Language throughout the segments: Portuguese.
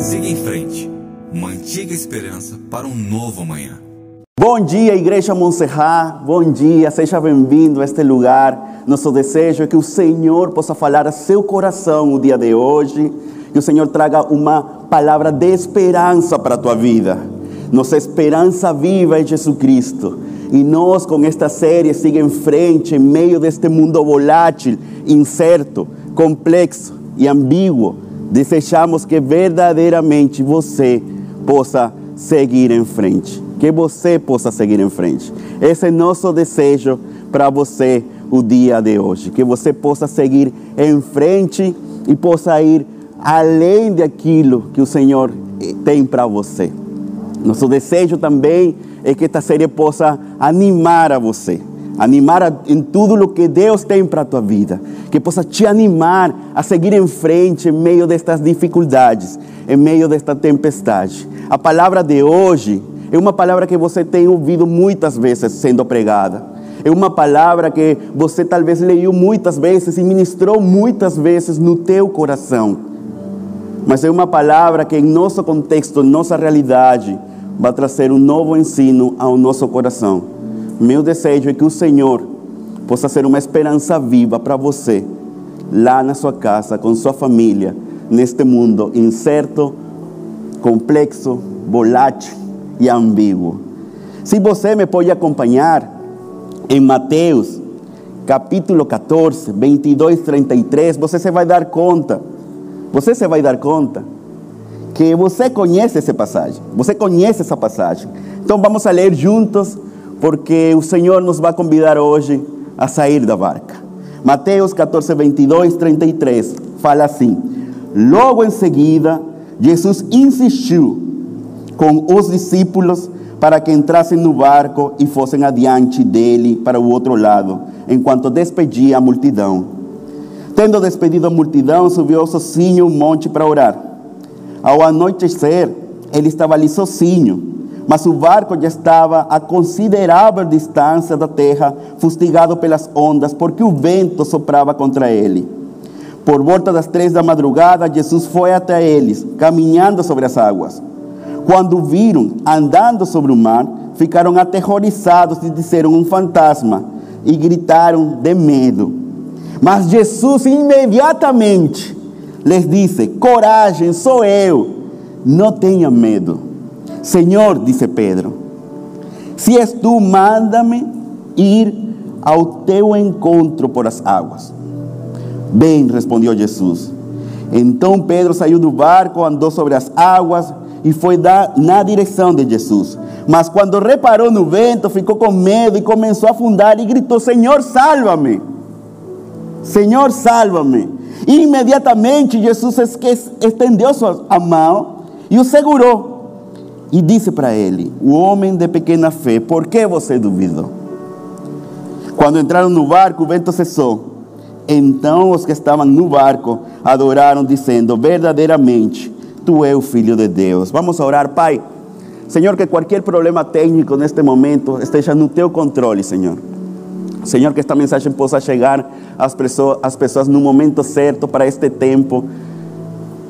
Siga em frente. Mantiga a esperança para um novo amanhã. Bom dia, Igreja Montserrat. Bom dia, seja bem-vindo a este lugar. Nosso desejo é que o Senhor possa falar a seu coração no dia de hoje. Que o Senhor traga uma palavra de esperança para a tua vida. Nossa esperança viva é Jesus Cristo. E nós, com esta série, siga em frente, em meio deste mundo volátil, incerto, complexo e ambíguo. Desejamos que verdadeiramente você possa seguir em frente. Que você possa seguir em frente. Esse é nosso desejo para você o dia de hoje. Que você possa seguir em frente e possa ir além daquilo que o Senhor tem para você. Nosso desejo também é que esta série possa animar a você, animar a, em tudo o que Deus tem para a tua vida, que possa te animar a seguir em frente em meio destas dificuldades, em meio desta tempestade. A palavra de hoje é uma palavra que você tem ouvido muitas vezes sendo pregada. É uma palavra que você talvez leu muitas vezes e ministrou muitas vezes no teu coração. Mas é uma palavra que em nosso contexto, em nossa realidade, vai trazer um novo ensino ao nosso coração. Meu desejo é que o Senhor possa ser uma esperança viva para você, lá na sua casa, com sua família, neste mundo incerto, complexo, volátil e ambíguo. Se você me pode acompanhar em Mateus, capítulo 14, 22, 33, você se vai dar conta, você se vai dar conta que você conhece essa passagem, você conhece essa passagem. Então vamos a ler juntos, porque o Senhor nos vai convidar hoje a sair da barca. Mateus 14, 22, 33 fala assim: Logo em seguida, Jesus insistiu com os discípulos para que entrassem no barco e fossem adiante dele para o outro lado, enquanto despedia a multidão. Tendo despedido a multidão, subiu sozinho um monte para orar. Ao anoitecer, ele estava ali sozinho, mas o barco já estava a considerável distância da terra, fustigado pelas ondas, porque o vento soprava contra ele. Por volta das três da madrugada, Jesus foi até eles, caminhando sobre as águas. Quando viram andando sobre o mar, ficaram aterrorizados e disseram um fantasma e gritaram de medo. Mas Jesus imediatamente les disse: Coragem, sou eu, não tenha medo. Senhor, disse Pedro, se és tu, manda-me ir ao teu encontro por as águas. Bem, respondeu Jesus. Então Pedro saiu do barco, andou sobre as águas e foi na direção de Jesus. Mas quando reparou no vento, ficou com medo e começou a afundar e gritou: Senhor, salva-me! Senhor, salva-me! Imediatamente Jesus estendeu sua mão e o segurou. E disse para ele: O homem de pequena fé, por que você duvidou? Quando entraram no barco, o vento cessou. Então os que estavam no barco adoraram, dizendo: Verdadeiramente, tu és o filho de Deus. Vamos orar, Pai. Senhor, que qualquer problema técnico neste momento esteja no teu controle, Senhor. Senhor, que esta mensagem possa chegar às pessoas, às pessoas no momento certo para este tempo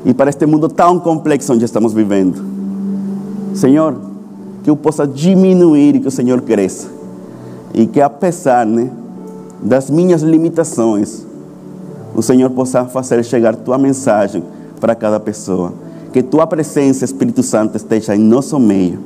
e para este mundo tão complexo onde estamos vivendo. Senhor, que eu possa diminuir e que o Senhor cresça. E que apesar né, das minhas limitações, o Senhor possa fazer chegar tua mensagem para cada pessoa. Que tua presença, Espírito Santo, esteja em nosso meio.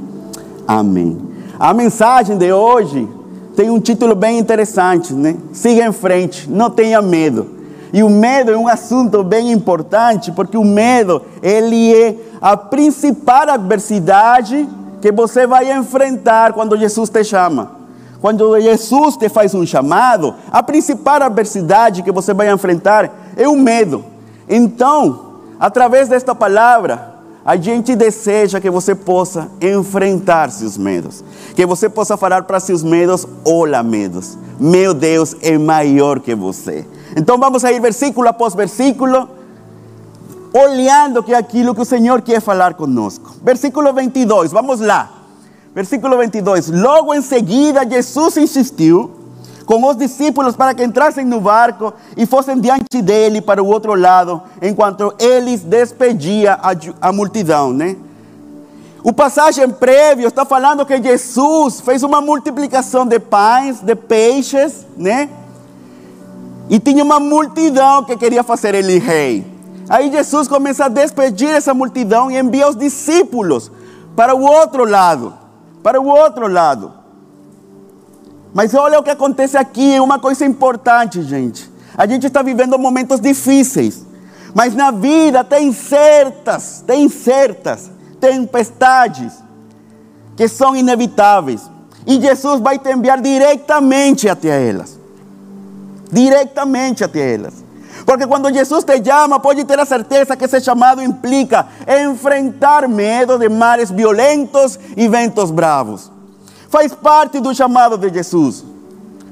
Amém. A mensagem de hoje tem um título bem interessante, né? Siga em frente, não tenha medo. E o medo é um assunto bem importante, porque o medo, ele é a principal adversidade que você vai enfrentar quando Jesus te chama. Quando Jesus te faz um chamado, a principal adversidade que você vai enfrentar é o medo. Então, através desta palavra, a gente deseja que você possa enfrentar seus medos. Que você possa falar para seus medos: Olá, medos. Meu Deus é maior que você. Então vamos a ir versículo após versículo, olhando que é aquilo que o Senhor quer falar conosco. Versículo 22, vamos lá. Versículo 22. Logo em seguida, Jesus insistiu com os discípulos para que entrassem no barco e fossem diante dele para o outro lado, enquanto eles despedia a, a multidão, né? O passagem prévio está falando que Jesus fez uma multiplicação de pães, de peixes, né? E tinha uma multidão que queria fazer ele rei. Aí Jesus começa a despedir essa multidão e envia os discípulos para o outro lado, para o outro lado. Mas olha o que acontece aqui, uma coisa importante, gente. A gente está vivendo momentos difíceis, mas na vida tem certas, tem certas tempestades que são inevitáveis. E Jesus vai te enviar diretamente até elas. Diretamente até elas. Porque quando Jesus te chama, pode ter a certeza que esse chamado implica enfrentar medo de mares violentos e ventos bravos. Faz parte do chamado de Jesus.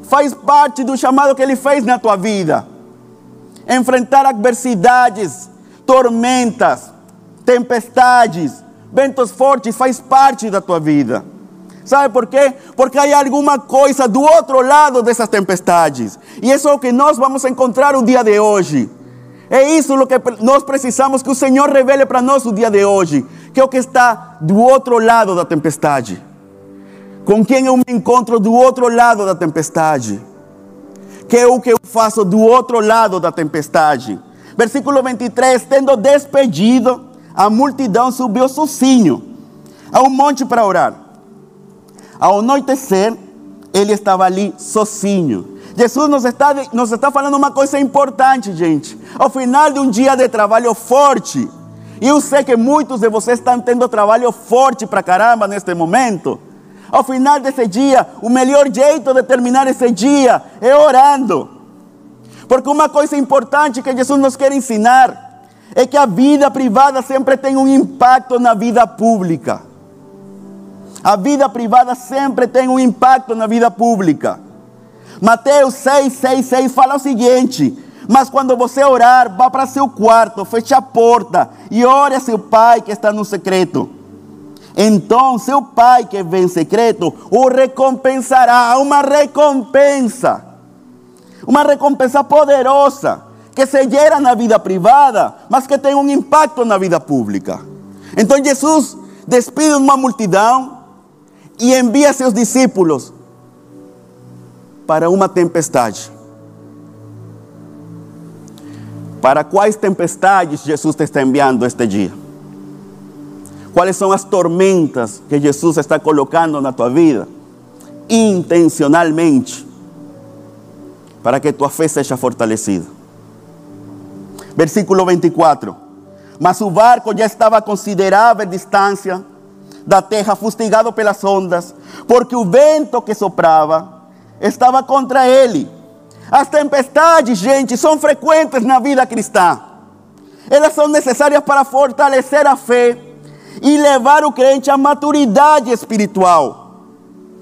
Faz parte do chamado que ele fez na tua vida. Enfrentar adversidades, tormentas, tempestades, ventos fortes faz parte da tua vida. Sabe por quê? Porque há alguma coisa do outro lado dessas tempestades. E isso é o que nós vamos encontrar o dia de hoje. É isso o que nós precisamos que o Senhor revele para nós o dia de hoje. Que é o que está do outro lado da tempestade. Com quem eu me encontro do outro lado da tempestade. Que é o que eu faço do outro lado da tempestade. Versículo 23: Tendo despedido, a multidão subiu sozinho a um monte para orar. Ao anoitecer, ele estava ali sozinho. Jesus nos está, nos está falando uma coisa importante, gente. Ao final de um dia de trabalho forte, e eu sei que muitos de vocês estão tendo trabalho forte para caramba neste momento. Ao final desse dia, o melhor jeito de terminar esse dia é orando. Porque uma coisa importante que Jesus nos quer ensinar é que a vida privada sempre tem um impacto na vida pública. A vida privada sempre tem um impacto na vida pública. Mateus 6, 6, 6 fala o seguinte: Mas quando você orar, vá para seu quarto, feche a porta e ore a seu pai que está no secreto. Então, seu pai que vem em secreto o recompensará. Uma recompensa, uma recompensa poderosa que se gera na vida privada, mas que tem um impacto na vida pública. Então Jesus despide uma multidão e envia seus discípulos para uma tempestade. Para quais tempestades Jesus te está enviando este dia? Quais são as tormentas que Jesus está colocando na tua vida? Intencionalmente, para que tua fé seja fortalecida. Versículo 24. Mas o barco já estava a considerável distância da terra, fustigado pelas ondas, porque o vento que soprava estava contra ele. As tempestades, gente, são frequentes na vida cristã. Elas são necessárias para fortalecer a fé e levar o crente à maturidade espiritual.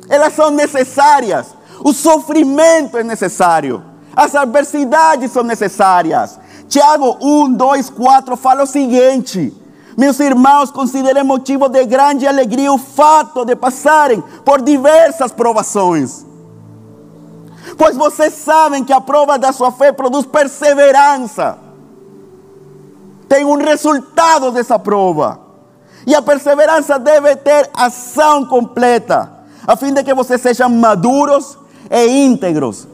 Elas são necessárias. O sofrimento é necessário. As adversidades são necessárias. Tiago 1, 2, 4 fala o seguinte: Meus irmãos, considerem motivo de grande alegria o fato de passarem por diversas provações. Pois vocês sabem que a prova da sua fé produz perseverança. Tem um resultado dessa prova. E a perseverança deve ter ação completa, a fim de que vocês sejam maduros e íntegros,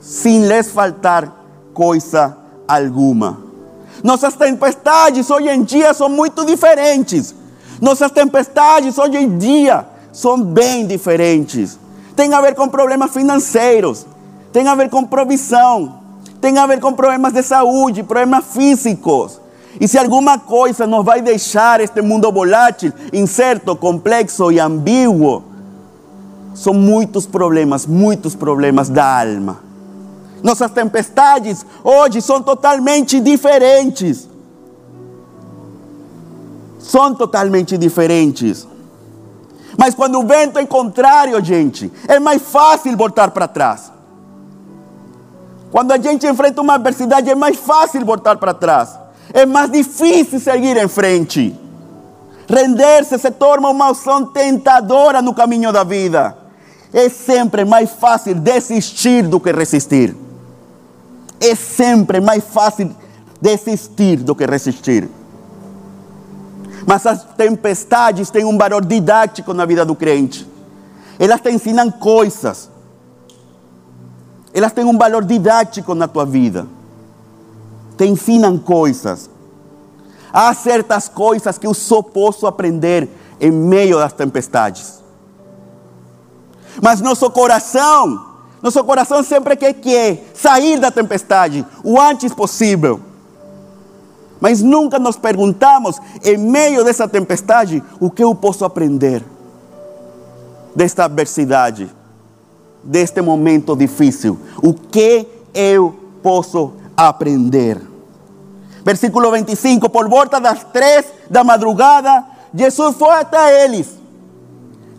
sem lhes faltar coisa alguma. Nossas tempestades hoje em dia são muito diferentes. Nossas tempestades hoje em dia são bem diferentes. Tem a ver com problemas financeiros, tem a ver com provisão, tem a ver com problemas de saúde, problemas físicos. E se alguma coisa nos vai deixar este mundo volátil, incerto, complexo e ambíguo, são muitos problemas, muitos problemas da alma. Nossas tempestades hoje são totalmente diferentes. São totalmente diferentes. Mas quando o vento é contrário, gente, é mais fácil voltar para trás. Quando a gente enfrenta uma adversidade, é mais fácil voltar para trás. É mais difícil seguir em frente. Render-se se torna uma opção tentadora no caminho da vida. é sempre mais fácil desistir do que resistir. É sempre mais fácil desistir do que resistir. Mas as tempestades têm um valor didático na vida do crente. Elas te ensinam coisas. Elas têm um valor didático na tua vida. Te ensinam coisas. Há certas coisas que eu só posso aprender em meio das tempestades. Mas nosso coração, nosso coração sempre quer, quer sair da tempestade o antes possível. Mas nunca nos perguntamos, em meio dessa tempestade, o que eu posso aprender desta adversidade, deste momento difícil. O que eu posso aprender? Versículo 25: Por volta das três da madrugada, Jesus foi até eles.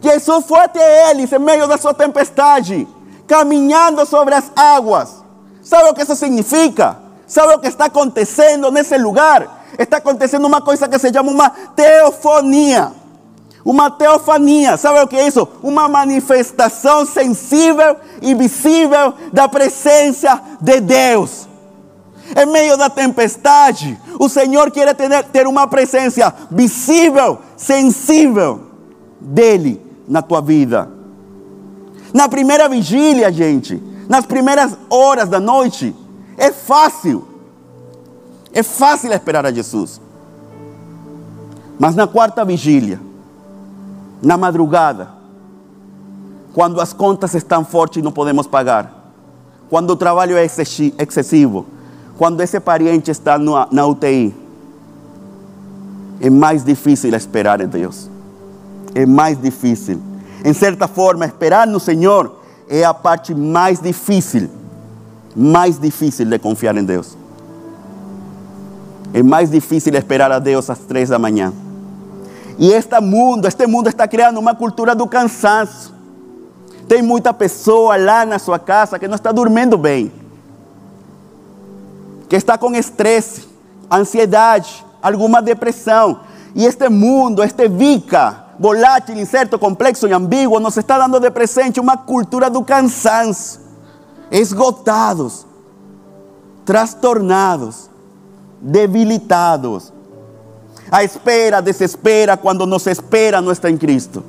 Jesus foi até eles em meio da sua tempestade, caminhando sobre as águas. Sabe o que isso significa? Sabe o que está acontecendo nesse lugar? Está acontecendo uma coisa que se chama uma teofonia. Uma teofania, sabe o que é isso? Uma manifestação sensível e visível da presença de Deus. Em meio da tempestade, o Senhor quer ter, ter uma presença visível, sensível dele na tua vida. Na primeira vigília, gente, nas primeiras horas da noite, é fácil. É fácil esperar a Jesus. Mas na quarta vigília, na madrugada, quando as contas estão fortes e não podemos pagar, quando o trabalho é excessivo, quando esse parente está na UTI, é mais difícil esperar em Deus. É mais difícil. Em certa forma, esperar no Senhor é a parte mais difícil, mais difícil de confiar em Deus. É mais difícil esperar a Deus às três da manhã. E este mundo, este mundo está criando uma cultura do cansaço. Tem muita pessoa lá na sua casa que não está dormindo bem, que está com estresse, ansiedade, alguma depressão. E este mundo, este vica, volátil, incerto, complexo e ambíguo, nos está dando de presente uma cultura do cansaço, esgotados, trastornados, debilitados. A espera desespera quando nos espera não está em Cristo.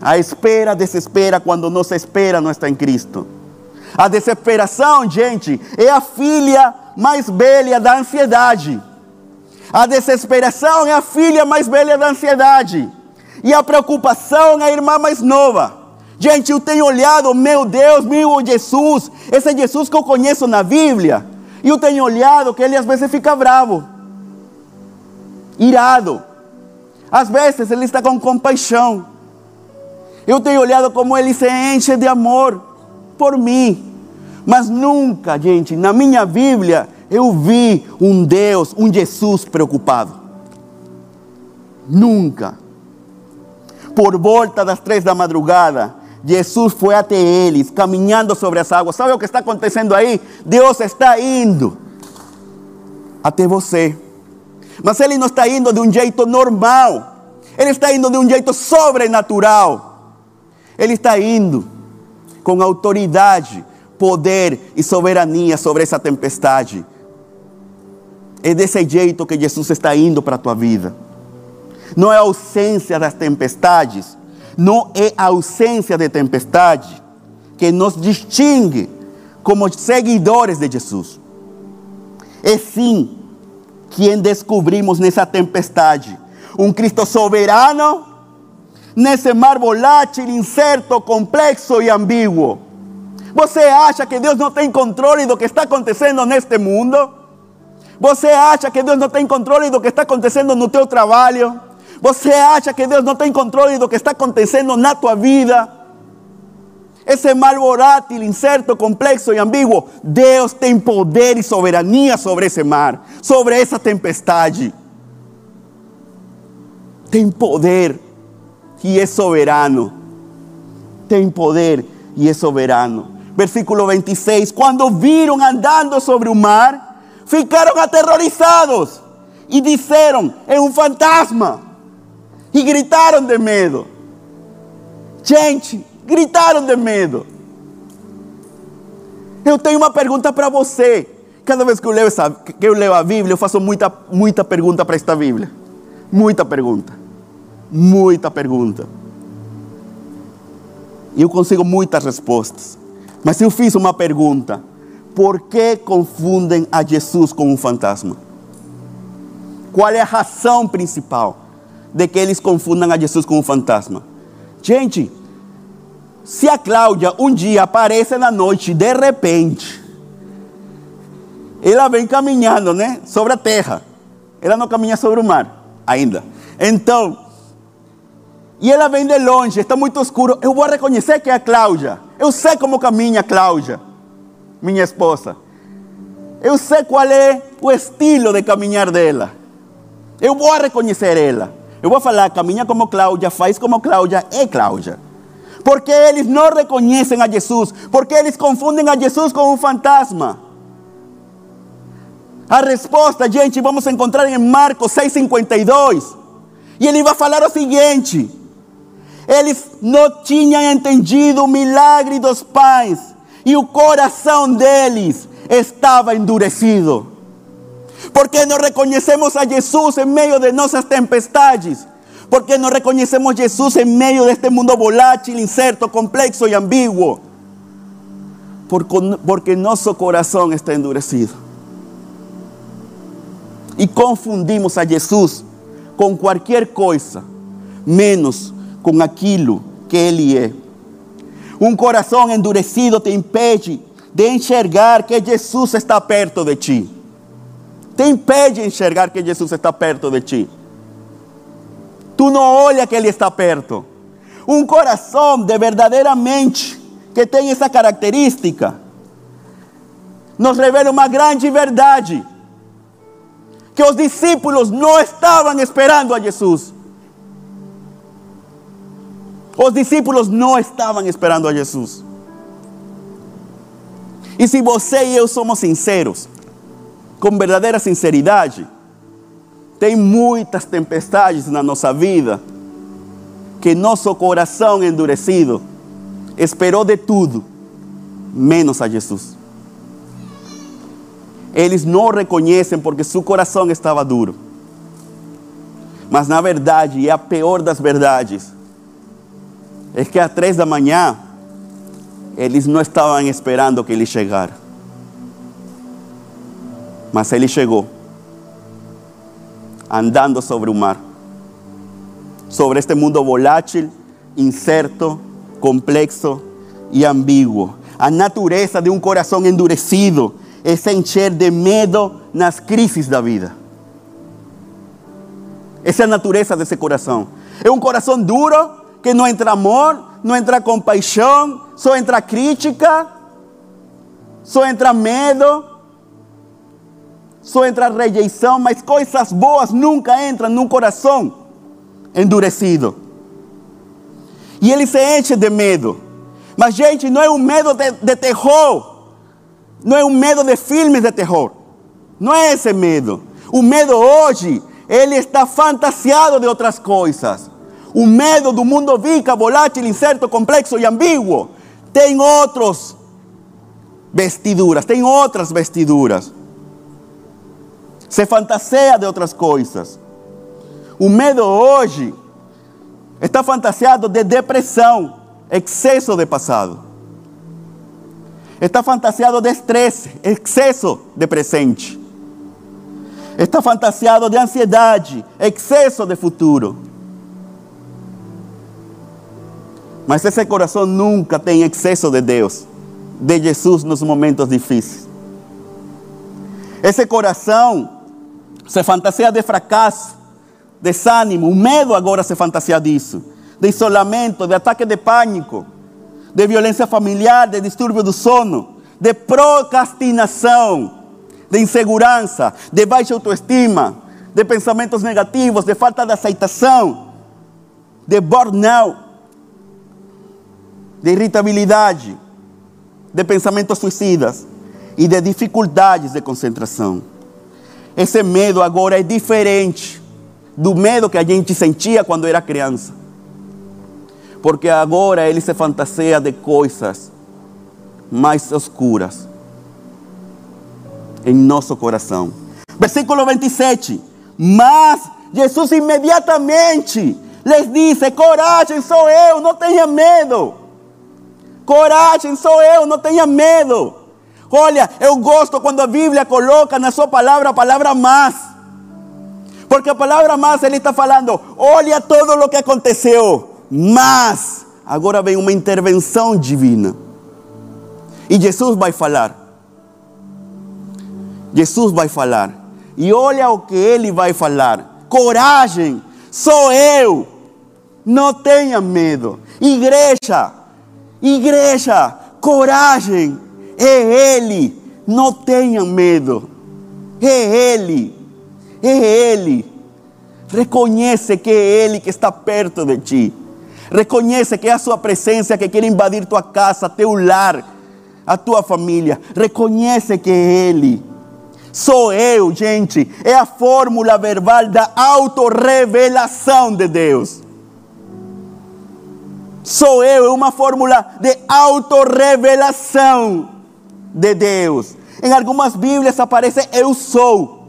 A espera desespera quando nos espera não está em Cristo. A desesperação, gente, é a filha mais velha da ansiedade. A desesperação é a filha mais velha da ansiedade. E a preocupação é a irmã mais nova. Gente, eu tenho olhado, meu Deus, meu Jesus, esse Jesus que eu conheço na Bíblia. E eu tenho olhado que ele às vezes fica bravo irado. Às vezes ele está com compaixão. Eu tenho olhado como ele se enche de amor por mim. Mas nunca, gente, na minha Bíblia, eu vi um Deus, um Jesus preocupado. Nunca. Por volta das três da madrugada, Jesus foi até eles, caminhando sobre as águas. Sabe o que está acontecendo aí? Deus está indo até você. Mas ele não está indo de um jeito normal. Ele está indo de um jeito sobrenatural. Ele está indo com autoridade, poder e soberania sobre essa tempestade. É desse jeito que Jesus está indo para a tua vida. Não é ausência das tempestades, não é a ausência de tempestade que nos distingue como seguidores de Jesus. É sim quem descobrimos nessa tempestade? Um Cristo soberano nesse mar volátil, incerto, complexo e ambíguo. Você acha que Deus não tem controle do que está acontecendo neste mundo? Você acha que Deus não tem controle do que está acontecendo no teu trabalho? Você acha que Deus não tem controle do que está acontecendo na tua vida? Esse mal volátil, incerto, complexo e ambíguo, Deus tem poder e soberania sobre esse mar, sobre essa tempestade. Tem poder e é soberano. Tem poder e é soberano. Versículo 26: Quando viram andando sobre o mar, ficaram aterrorizados e disseram: É um fantasma. E gritaram de medo. Gente, gritaram de medo. Eu tenho uma pergunta para você. Cada vez que eu, leio essa, que eu leio a Bíblia, eu faço muita, muita pergunta para esta Bíblia. Muita pergunta. Muita pergunta. E eu consigo muitas respostas. Mas eu fiz uma pergunta: por que confundem a Jesus com um fantasma? Qual é a razão principal de que eles confundam a Jesus com um fantasma? Gente, se a Cláudia um dia aparece na noite, de repente, ela vem caminhando, né, sobre a terra. Ela não caminha sobre o mar ainda. Então, e ela vem de longe, está muito escuro. Eu vou reconhecer que é a Cláudia. Eu sei como caminha a Cláudia, minha esposa. Eu sei qual é o estilo de caminhar dela. Eu vou reconhecer ela. Eu vou falar, caminha como Cláudia, faz como Cláudia, é Cláudia. Porque eles não reconhecem a Jesus, porque eles confundem a Jesus com um fantasma. A resposta, gente, vamos encontrar em Marcos 6,52. E ele vai falar o seguinte: eles não tinham entendido o milagre dos pais, e o coração deles estava endurecido. Porque não reconhecemos a Jesus em meio de nossas tempestades. Porque não reconhecemos Jesus em meio deste mundo volátil, incerto, complexo e ambíguo. Porque, nosso coração está endurecido. E confundimos a Jesus com qualquer coisa, menos com aquilo que Ele é. Um coração endurecido te impede de enxergar que Jesus está perto de ti. Te impede de enxergar que Jesus está perto de ti. Tu não olha que Ele está perto. Um coração de verdadeiramente que tem essa característica nos revela uma grande verdade: que os discípulos não estavam esperando a Jesus. Os discípulos não estavam esperando a Jesus. E se você e eu somos sinceros, com verdadeira sinceridade, tem muitas tempestades na nossa vida que nosso coração endurecido esperou de tudo, menos a Jesus. Eles não reconhecem porque seu coração estava duro. Mas na verdade, e a pior das verdades, é que às três da manhã, eles não estavam esperando que ele chegara. Mas ele chegou, andando sobre o mar, sobre este mundo volátil, incerto, complexo e ambíguo. A natureza de um coração endurecido se encher de medo nas crises da vida. Essa é a natureza desse coração. É um coração duro, que não entra amor, não entra compaixão, só entra crítica, só entra medo, só entra rejeição, mas coisas boas nunca entram num coração endurecido. E ele se enche de medo. Mas, gente, não é um medo de, de terror. Não é um medo de filmes de terror. Não é esse medo. O medo hoje, ele está fantasiado de outras coisas. O medo do mundo vica, volátil, incerto, complexo e ambíguo. Tem outros vestiduras, tem outras vestiduras. Se fantaseia de outras coisas. O medo hoje está fantasiado de depressão, excesso de passado. Está fantasiado de estresse, excesso de presente. Está fantasiado de ansiedade, excesso de futuro. Mas esse coração nunca tem excesso de Deus, de Jesus nos momentos difíceis. Esse coração se fantasia de fracasso, desânimo, o medo agora se fantasia disso, de isolamento, de ataque de pânico, de violência familiar, de distúrbio do sono, de procrastinação, de insegurança, de baixa autoestima, de pensamentos negativos, de falta de aceitação, de burnout de irritabilidade, de pensamentos suicidas e de dificuldades de concentração. Esse medo agora é diferente do medo que a gente sentia quando era criança. porque agora ele se fantaseia de coisas mais escuras em nosso coração. Versículo 27. Mas Jesus imediatamente les disse: Coragem, sou eu, não tenha medo. Coragem, sou eu, não tenha medo. Olha, eu gosto quando a Bíblia coloca na sua palavra a palavra mas. Porque a palavra mas ele está falando: olha todo o que aconteceu, mas agora vem uma intervenção divina. E Jesus vai falar. Jesus vai falar. E olha o que ele vai falar. Coragem, sou eu. Não tenha medo. Igreja, igreja, coragem. É Ele. Não tenha medo. É Ele. É Ele. Reconhece que é Ele que está perto de ti. Reconhece que é a sua presença que quer invadir tua casa, teu lar, a tua família. Reconhece que é Ele. Sou eu, gente. É a fórmula verbal da autorrevelação de Deus. Sou eu, é uma fórmula de autorrevelação de Deus. Em algumas Bíblias aparece eu sou.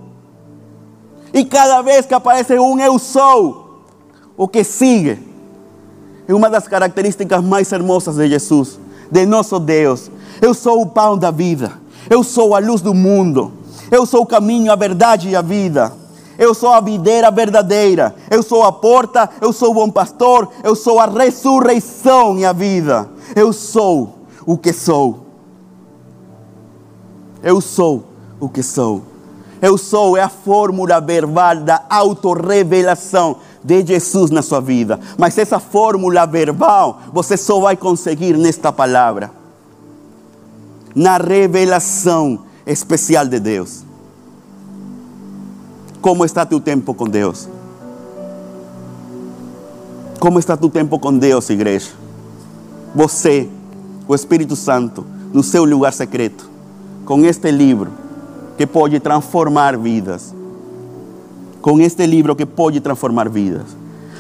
E cada vez que aparece um eu sou, o que sigue é uma das características mais hermosas de Jesus, de nosso Deus. Eu sou o pão da vida. Eu sou a luz do mundo. Eu sou o caminho, a verdade e a vida. Eu sou a videira verdadeira. Eu sou a porta. Eu sou o bom pastor. Eu sou a ressurreição e a vida. Eu sou o que sou. Eu sou o que sou. Eu sou é a fórmula verbal da autorrevelação de Jesus na sua vida. Mas essa fórmula verbal você só vai conseguir nesta palavra. Na revelação especial de Deus. Como está tu tempo com Deus? Como está tu tempo com Deus, igreja? Você, o Espírito Santo, no seu lugar secreto, com este livro que pode transformar vidas. Com este livro que pode transformar vidas.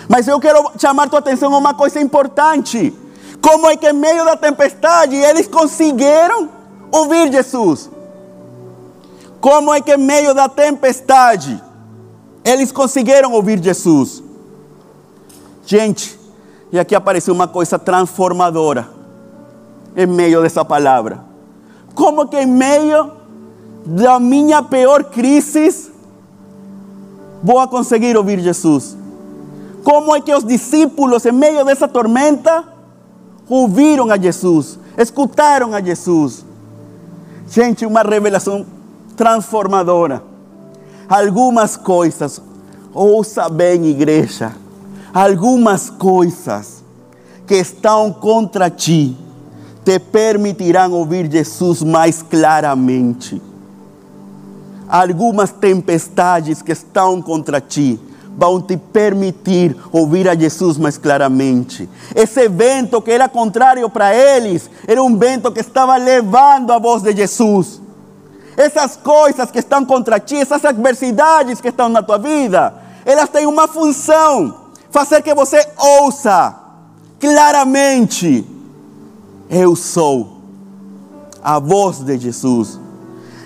Mas eu quero chamar tua atenção a uma coisa importante. Como é que em meio da tempestade eles conseguiram ouvir Jesus? Como é que em meio da tempestade eles conseguiram ouvir Jesus? Gente, e aqui apareceu uma coisa transformadora em meio dessa palavra. Como que em meio da minha pior crise vou conseguir ouvir Jesus? Como é que os discípulos, em meio dessa tormenta, ouviram a Jesus, escutaram a Jesus? Gente, uma revelação transformadora. Algumas coisas, ouça bem, igreja, algumas coisas que estão contra ti te permitirão ouvir Jesus mais claramente. Algumas tempestades que estão contra ti vão te permitir ouvir a Jesus mais claramente. Esse vento que era contrário para eles, era um vento que estava levando a voz de Jesus. Essas coisas que estão contra ti, essas adversidades que estão na tua vida, elas têm uma função: fazer que você ouça claramente: Eu sou a voz de Jesus.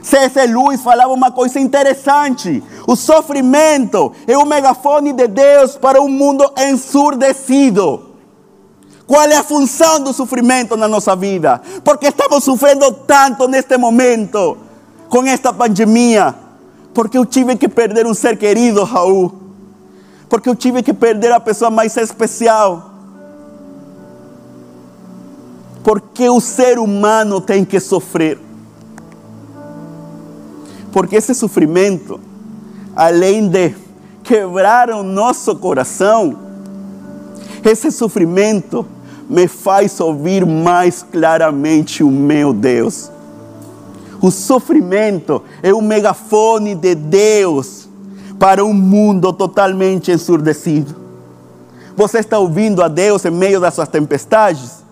C.S. Lewis falava uma coisa interessante: o sofrimento é o megafone de Deus para um mundo ensurdecido. Qual é a função do sofrimento na nossa vida? Porque estamos sofrendo tanto neste momento com esta pandemia, porque eu tive que perder um ser querido, Raul, porque eu tive que perder a pessoa mais especial, porque o ser humano tem que sofrer, porque esse sofrimento, além de quebrar o nosso coração, esse sofrimento me faz ouvir mais claramente o meu Deus. O sofrimento é um megafone de Deus para um mundo totalmente ensurdecido. Você está ouvindo a Deus em meio das suas tempestades?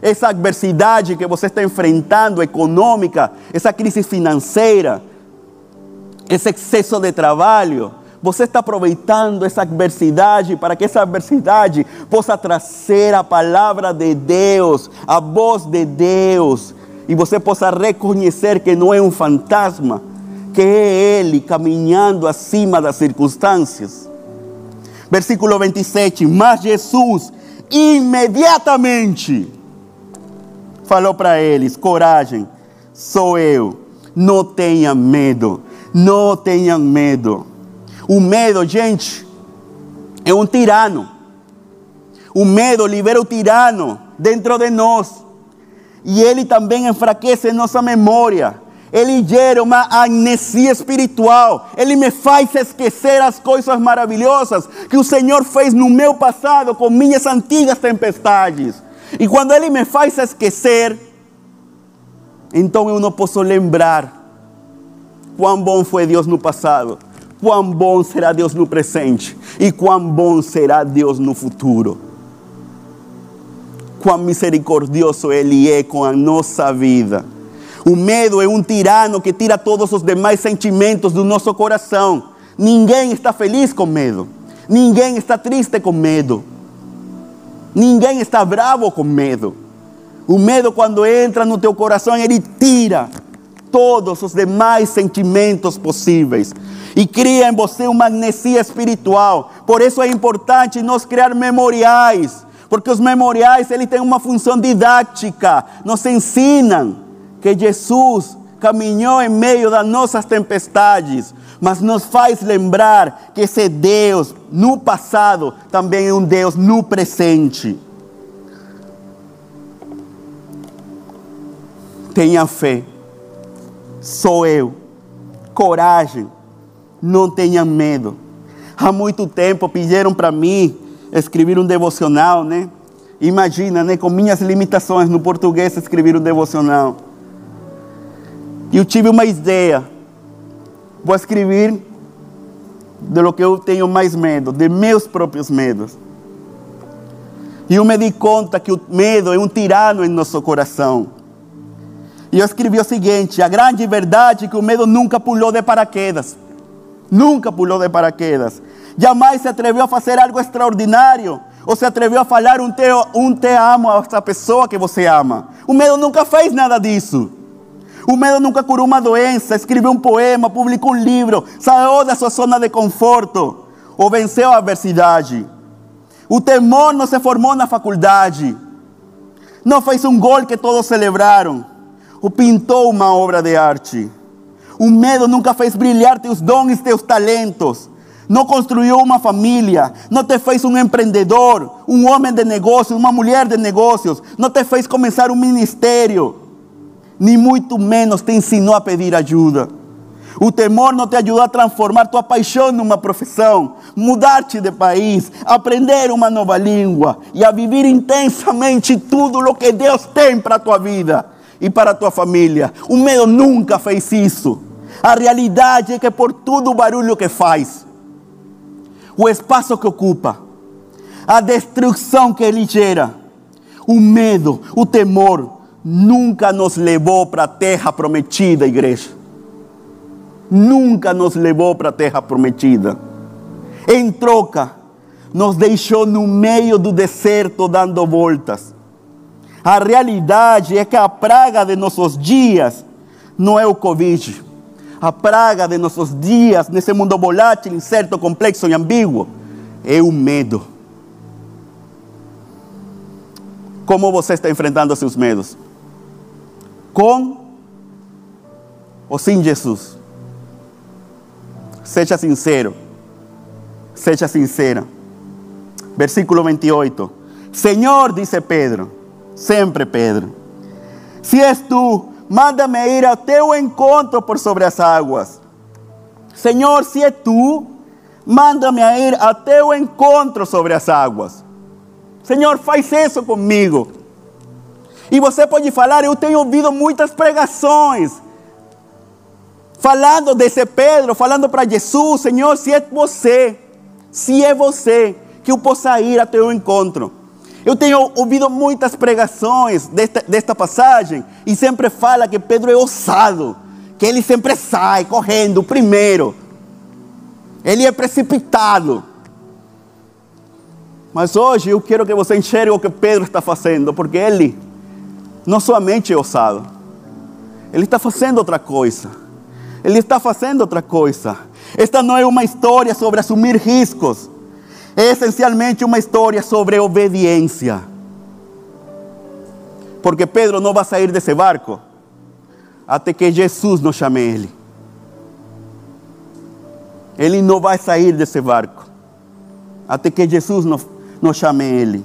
Essa adversidade que você está enfrentando, econômica, essa crise financeira, esse excesso de trabalho, Você está aproveitando essa adversidade para que essa adversidade possa trazer a palavra de Deus, a voz de Deus, e você possa reconhecer que não é um fantasma, que é Ele caminhando acima das circunstâncias. Versículo 27. Mas Jesus imediatamente falou para eles: coragem, sou eu, não tenha medo, não tenham medo. O medo, gente, é um tirano. O medo libera o tirano dentro de nós. E ele também enfraquece nossa memória. Ele gera uma amnesia espiritual. Ele me faz esquecer as coisas maravilhosas que o Senhor fez no meu passado com minhas antigas tempestades. E quando Ele me faz esquecer, então eu não posso lembrar quão bom foi Deus no passado quão bom será Deus no presente e quão bom será Deus no futuro. Quão misericordioso Ele é com a nossa vida. O medo é um tirano que tira todos os demais sentimentos do nosso coração. Ninguém está feliz com medo. Ninguém está triste com medo. Ninguém está bravo com medo. O medo, quando entra no teu coração, ele tira todos os demais sentimentos possíveis e cria em você uma amnesia espiritual. Por isso é importante nós criar memoriais, porque os memoriais ele têm uma função didática, nos ensinam que Jesus caminhou em meio das nossas tempestades, mas nos faz lembrar que esse Deus no passado também é um Deus no presente. Tenha fé, sou eu, coragem, não tenham medo. Há muito tempo pediram para mim escrever um devocional, né? Imagina, né? Com minhas limitações no português, escrever um devocional. E eu tive uma ideia. Vou escrever de lo que eu tenho mais medo, de meus próprios medos. E eu me di conta que o medo é um tirano em nosso coração. E eu escrevi o seguinte: a grande verdade é que o medo nunca pulou de paraquedas. Nunca pulou de paraquedas. Jamais se atreveu a fazer algo extraordinário. Ou se atreveu a falar um te, um te amo a essa pessoa que você ama. O medo nunca fez nada disso. O medo nunca curou uma doença, escreveu um poema, publicou um livro, saiu da sua zona de conforto ou venceu a adversidade. O temor não se formou na faculdade. Não fez um gol que todos celebraram. Ou pintou uma obra de arte. O medo nunca fez brilhar teus dons, teus talentos. Não construiu uma família, não te fez um empreendedor, um homem de negócios, uma mulher de negócios, não te fez começar um ministério, nem muito menos te ensinou a pedir ajuda. O temor não te ajudou a transformar tua paixão numa profissão, mudar-te de país, aprender uma nova língua e a viver intensamente tudo o que Deus tem para a tua vida e para a tua família. O medo nunca fez isso. A realidade é que por todo o barulho que faz, o espaço que ocupa, a destruição que ele gera, o medo, o temor, nunca nos levou para a terra prometida, igreja. Nunca nos levou para a terra prometida. Em troca, nos deixou no meio do deserto dando voltas. A realidade é que a praga de nossos dias não é o Covid a praga de nossos dias nesse mundo volátil, incerto, complexo e ambíguo é o medo. Como você está enfrentando seus medos? Com ou sem Jesus? Seja sincero. Seja sincera. Versículo 28. Senhor, disse Pedro, sempre Pedro, se és tu, Mándame ir a teu encontro por sobre as águas. Senhor, se é tu, manda-me a ir a teu encontro sobre as águas. Senhor, faz isso comigo. E você pode falar, eu tenho ouvido muitas pregações. Falando desse Pedro, falando para Jesus, Senhor, se é você, se é você, que eu possa ir a teu encontro. Eu tenho ouvido muitas pregações desta, desta passagem e sempre fala que Pedro é ousado, que ele sempre sai correndo primeiro. ele é precipitado. Mas hoje eu quero que você enxergue o que Pedro está fazendo, porque ele não somente é ousado, ele está fazendo outra coisa. Ele está fazendo outra coisa. Esta não é uma história sobre assumir riscos, é essencialmente uma história sobre obediência. Porque Pedro não vai sair desse barco até que Jesus nos chame ele. Ele não vai sair desse barco até que Jesus nos, nos chame ele.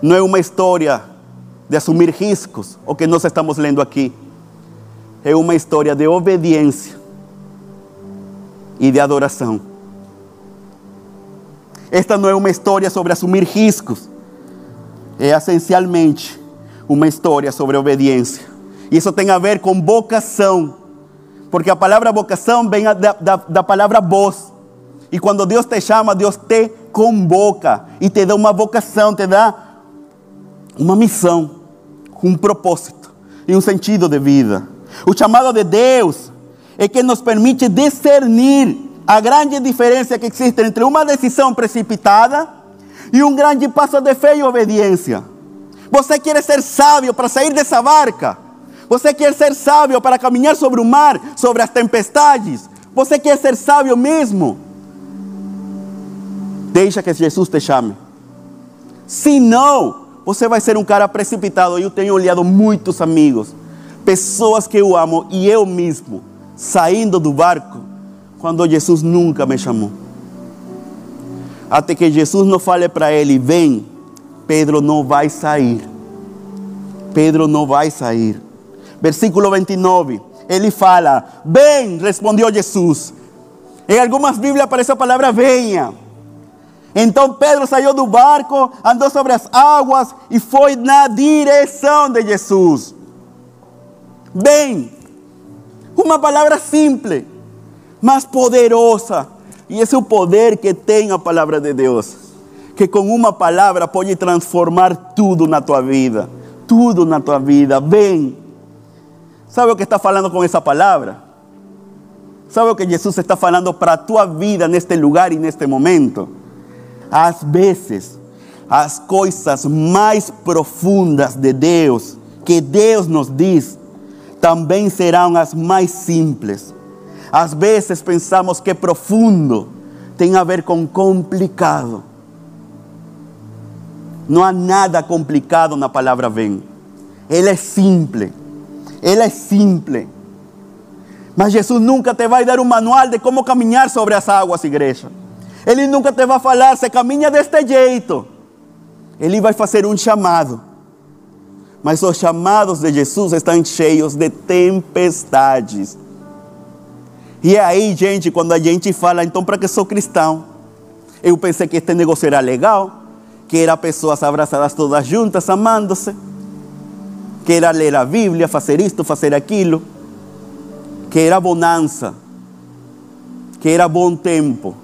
Não é uma história de assumir riscos, o que nós estamos lendo aqui. É uma história de obediência e de adoração. Esta não é uma história sobre assumir riscos, é essencialmente uma história sobre obediência. E isso tem a ver com vocação, porque a palavra vocação vem da, da, da palavra voz. E quando Deus te chama, Deus te convoca e te dá uma vocação, te dá uma missão, um propósito e um sentido de vida. O chamado de Deus é que nos permite discernir a grande diferença que existe entre uma decisão precipitada e um grande passo de fé e obediência. Você quer ser sábio para sair dessa barca? Você quer ser sábio para caminhar sobre o mar, sobre as tempestades? Você quer ser sábio mesmo? Deixa que Jesus te chame. Se não, você vai ser um cara precipitado. Eu tenho olhado muitos amigos, pessoas que eu amo e eu mesmo, saindo do barco, quando Jesus nunca me chamou. Até que Jesus não fale para ele: vem, Pedro não vai sair. Pedro não vai sair. Versículo 29, ele fala: Vem, respondeu Jesus. Em algumas Bíblias aparece a palavra venha. Então Pedro saiu do barco, andou sobre as águas e foi na direção de Jesus. Vem. Uma palavra simples, mas poderosa. E esse é o poder que tem a palavra de Deus. Que com uma palavra pode transformar tudo na tua vida. Tudo na tua vida. Vem. Sabe o que está falando com essa palavra? Sabe o que Jesus está falando para a tua vida neste lugar e neste momento? Às vezes, as coisas mais profundas de Deus, que Deus nos diz, também serão as mais simples. Às vezes pensamos que profundo tem a ver com complicado. Não há nada complicado na palavra vem. Ele é simples. Ele é simples. Mas Jesus nunca te vai dar um manual de como caminhar sobre as águas, igreja. Ele nunca te vai falar, você caminha deste jeito. Ele vai fazer um chamado. Mas os chamados de Jesus estão cheios de tempestades. E é aí, gente, quando a gente fala, então para que sou cristão? Eu pensei que este negócio era legal, que era pessoas abraçadas todas juntas, amando-se que era ler a Bíblia, fazer isto, fazer aquilo, que era bonança, que era bom tempo.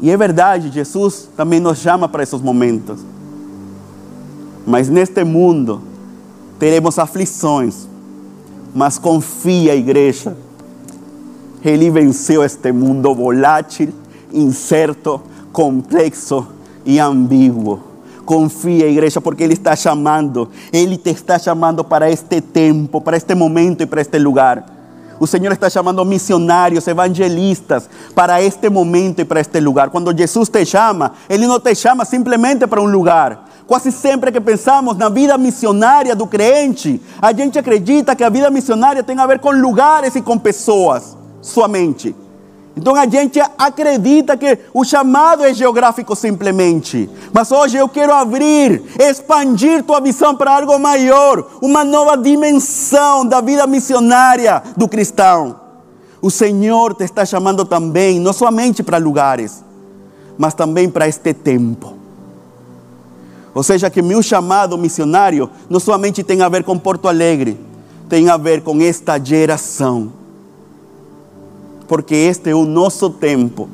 E é verdade, Jesus também nos chama para esses momentos. Mas neste mundo teremos aflições. Mas confia, igreja. Ele venceu este mundo volátil, incerto, complexo e ambíguo. Confia, igreja, porque Ele está chamando. Ele te está chamando para este tempo, para este momento e para este lugar. O Senhor está chamando missionários, evangelistas para este momento e para este lugar. Quando Jesus te chama, Ele não te chama simplesmente para um lugar. Quase sempre que pensamos na vida missionária do crente, a gente acredita que a vida missionária tem a ver com lugares e com pessoas, somente. Então a gente acredita que o chamado é geográfico simplesmente. Mas hoje eu quero abrir, expandir tua visão para algo maior, uma nova dimensão da vida missionária do cristão. O Senhor te está chamando também, não somente para lugares, mas também para este tempo. Ou seja, que meu chamado missionário não somente tem a ver com Porto Alegre, tem a ver com esta geração porque este é o nosso tempo.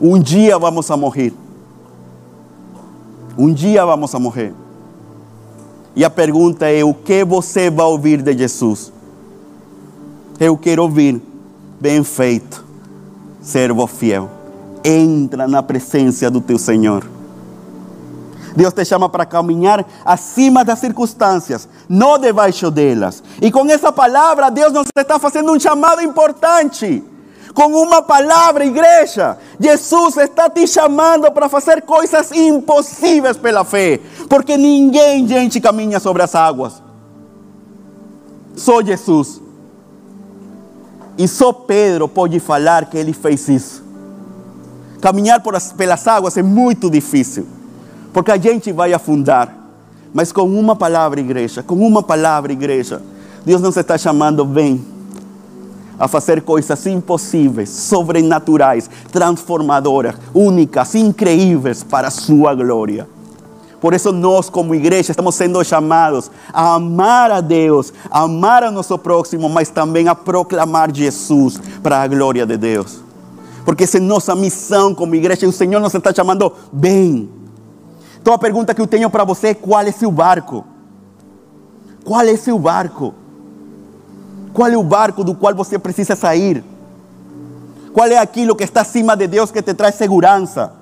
Um dia vamos a morrer. Um dia vamos a morrer. E a pergunta é: o que você vai ouvir de Jesus? Eu quero ouvir bem feito, servo fiel. Entra na presença do teu Senhor. Deus te chama para caminhar acima das circunstâncias, não debaixo delas. E com essa palavra, Deus nos está fazendo um chamado importante. Com uma palavra, igreja, Jesus está te chamando para fazer coisas impossíveis pela fé. Porque ninguém, gente, caminha sobre as águas. Só Jesus. E só Pedro pode falar que ele fez isso. Caminhar as, pelas águas é muito difícil, porque a gente vai afundar. Mas com uma palavra, igreja, com uma palavra, igreja, Deus nos está chamando, vem, a fazer coisas impossíveis, sobrenaturais, transformadoras, únicas, incríveis para a sua glória. Por isso nós como igreja estamos sendo chamados a amar a Deus, a amar a nosso próximo, mas também a proclamar Jesus para a glória de Deus. Porque essa é nossa missão como igreja, o Senhor nos está chamando bem. Então a pergunta que eu tenho para você é qual é seu barco? Qual é seu barco? Qual é o barco do qual você precisa sair? Qual é aquilo que está acima de Deus que te traz segurança?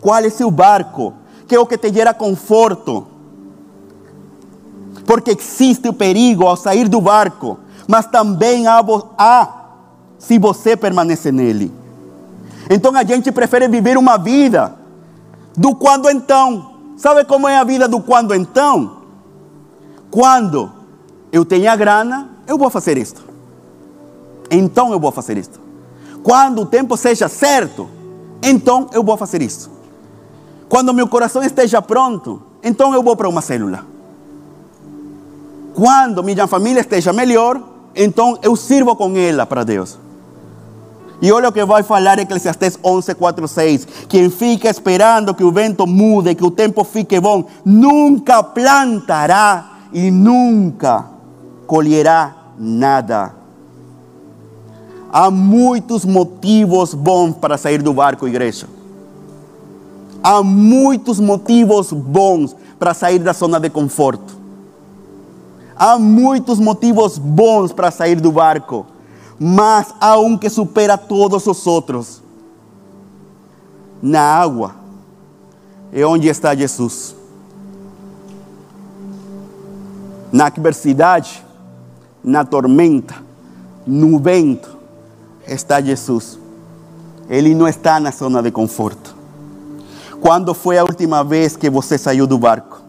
Qual é seu barco? Que é o que te gera conforto? Porque existe o perigo ao sair do barco, mas também há, há se você permanece nele. Então a gente prefere viver uma vida do quando então. Sabe como é a vida do quando então? Quando eu tenho grana, eu vou fazer isto. Então eu vou fazer isto. Quando o tempo seja certo, então eu vou fazer isso. Quando meu coração esteja pronto, então eu vou para uma célula. Quando minha família esteja melhor, então eu sirvo com ela para Deus. E olha o que vai falar Eclesiastes 11, 4, 6. Quem fica esperando que o vento mude, que o tempo fique bom, nunca plantará e nunca colherá nada. Há muitos motivos bons para sair do barco, igreja. Há muitos motivos bons para sair da zona de conforto. Há muitos motivos bons para sair do barco mas há um que supera todos os outros. Na água é onde está Jesus. Na adversidade, na tormenta, no vento, está Jesus. Ele não está na zona de conforto. Quando foi a última vez que você saiu do barco?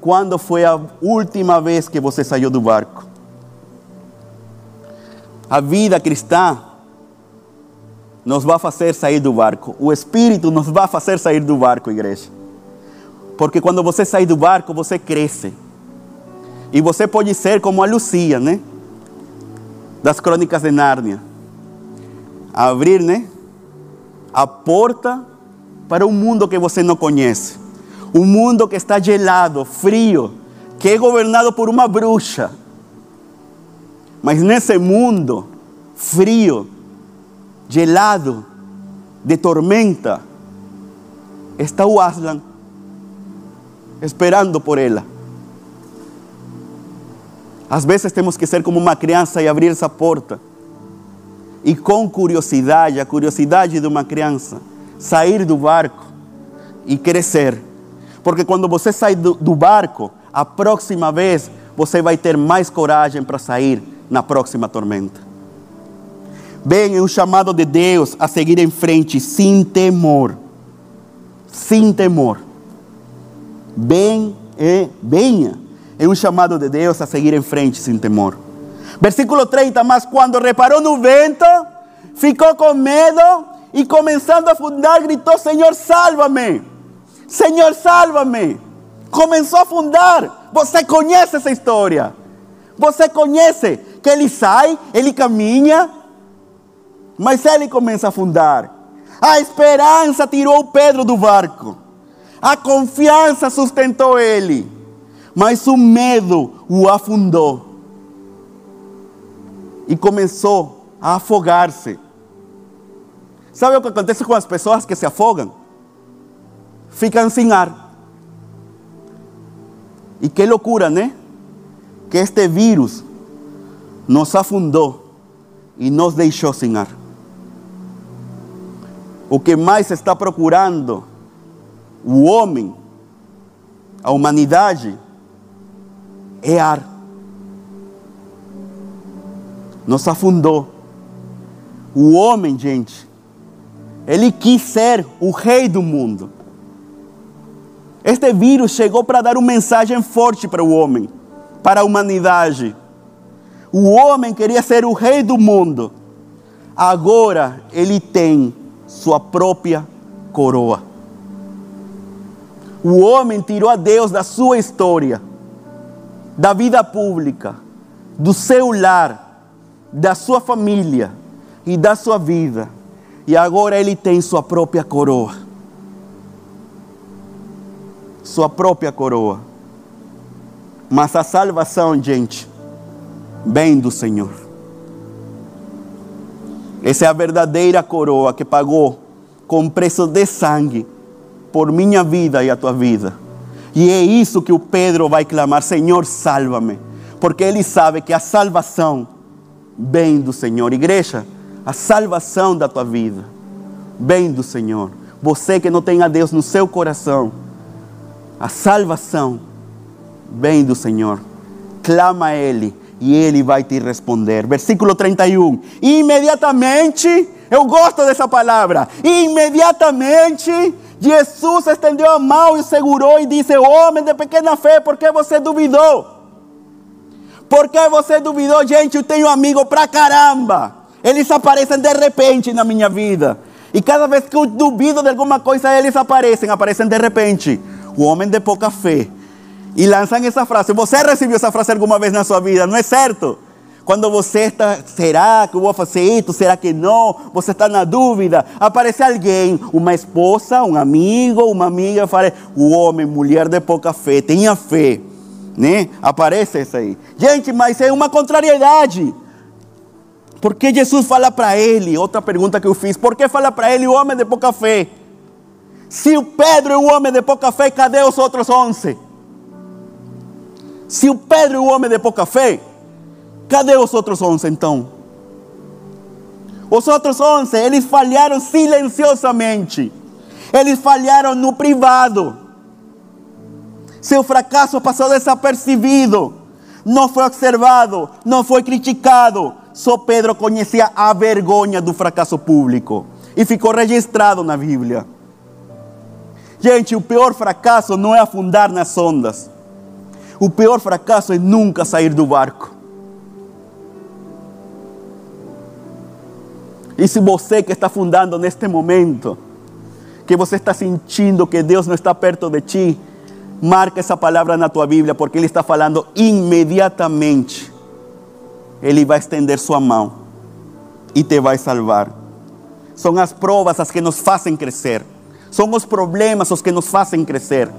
Quando foi a última vez que você saiu do barco? A vida cristã nos vai fazer sair do barco. O Espírito nos vai fazer sair do barco, igreja. Porque quando você sai do barco, você cresce. E você pode ser como a Lucia, né? Das crônicas de Nárnia. Abrir, né? A porta para um mundo que você não conhece. Um mundo que está gelado, frio, que é governado por uma bruxa mas nesse mundo frio, gelado, de tormenta, está o Aslan esperando por ela. Às vezes temos que ser como uma criança e abrir essa porta. E com curiosidade, a curiosidade de uma criança, sair do barco e crescer. Porque quando você sai do, do barco, a próxima vez você vai ter mais coragem para sair na próxima tormenta. Bem, é um chamado de Deus a seguir em frente sem temor. Sem temor. Bem, é, venha. É um chamado de Deus a seguir em frente sem temor. Versículo 30, mas quando reparou no vento, ficou com medo e começando a afundar, gritou: Senhor, salva-me! Senhor, salva-me! Começou a afundar. Você conhece essa história. Você conhece que ele sai, ele caminha, mas ele começa a afundar. A esperança tirou Pedro do barco. A confiança sustentou ele. Mas o medo o afundou. E começou a afogar-se. Sabe o que acontece com as pessoas que se afogam? Ficam sem ar. E que loucura, né? Que este vírus nos afundou e nos deixou sem ar. O que mais está procurando o homem, a humanidade, é ar. Nos afundou. O homem, gente, ele quis ser o rei do mundo. Este vírus chegou para dar uma mensagem forte para o homem, para a humanidade. O homem queria ser o rei do mundo. Agora ele tem sua própria coroa. O homem tirou a Deus da sua história, da vida pública, do seu lar, da sua família e da sua vida. E agora ele tem sua própria coroa. Sua própria coroa. Mas a salvação, gente, vem do Senhor. Essa é a verdadeira coroa que pagou com preço de sangue por minha vida e a tua vida. E é isso que o Pedro vai clamar: Senhor, salva-me. Porque ele sabe que a salvação vem do Senhor. Igreja, a salvação da tua vida vem do Senhor. Você que não tem a Deus no seu coração, a salvação vem do Senhor. Clama a Ele e Ele vai te responder. Versículo 31. Imediatamente, eu gosto dessa palavra. Imediatamente Jesus estendeu a mão e segurou e disse: Homem de pequena fé, por que você duvidou? Por que você duvidou, gente? Eu tenho amigo pra caramba. Eles aparecem de repente na minha vida. E cada vez que eu duvido de alguma coisa, eles aparecem, aparecem de repente. O homem de pouca fé. E lançam essa frase. Você recebeu essa frase alguma vez na sua vida, não é certo? Quando você está, será que eu vou fazer isso? Será que não? Você está na dúvida. Aparece alguém, uma esposa, um amigo, uma amiga, fala, o homem, mulher de pouca fé, tenha fé. Né? Aparece isso aí. Gente, mas é uma contrariedade. Por que Jesus fala para ele? Outra pergunta que eu fiz. Por que fala para ele o homem de pouca fé? Se o Pedro é o homem de pouca fé, cadê os outros onze? Se o Pedro é o homem de pouca fé, Cadê os outros onze então? Os outros onze, eles falharam silenciosamente. Eles falharam no privado. Seu fracasso passou desapercebido. Não foi observado, não foi criticado. Só Pedro conhecia a vergonha do fracasso público. E ficou registrado na Bíblia. Gente, o pior fracasso não é afundar nas ondas. O pior fracasso é nunca sair do barco. E se você que está fundando neste momento, que você está sentindo que Deus não está perto de ti, marca essa palavra na tua Bíblia, porque Ele está falando imediatamente. Ele vai estender sua mão e te vai salvar. São as provas as que nos fazem crescer. São os problemas os que nos fazem crescer.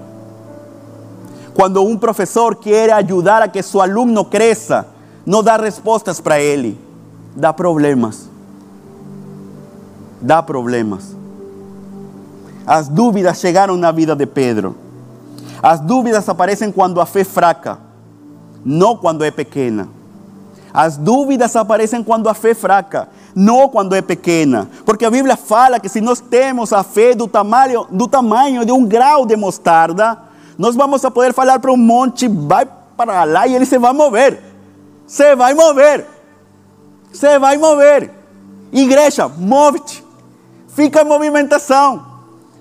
Quando um professor quer ajudar a que seu aluno cresça, não dá respostas para ele, dá problemas dá problemas. As dúvidas chegaram na vida de Pedro. As dúvidas aparecem quando a fé é fraca, não quando é pequena. As dúvidas aparecem quando a fé é fraca, não quando é pequena. Porque a Bíblia fala que se nós temos a fé do tamanho, do tamanho de um grau de mostarda, nós vamos a poder falar para um monte, vai para lá e ele se vai mover. Se vai mover. Se vai mover. Igreja, move-te. Fica em movimentação.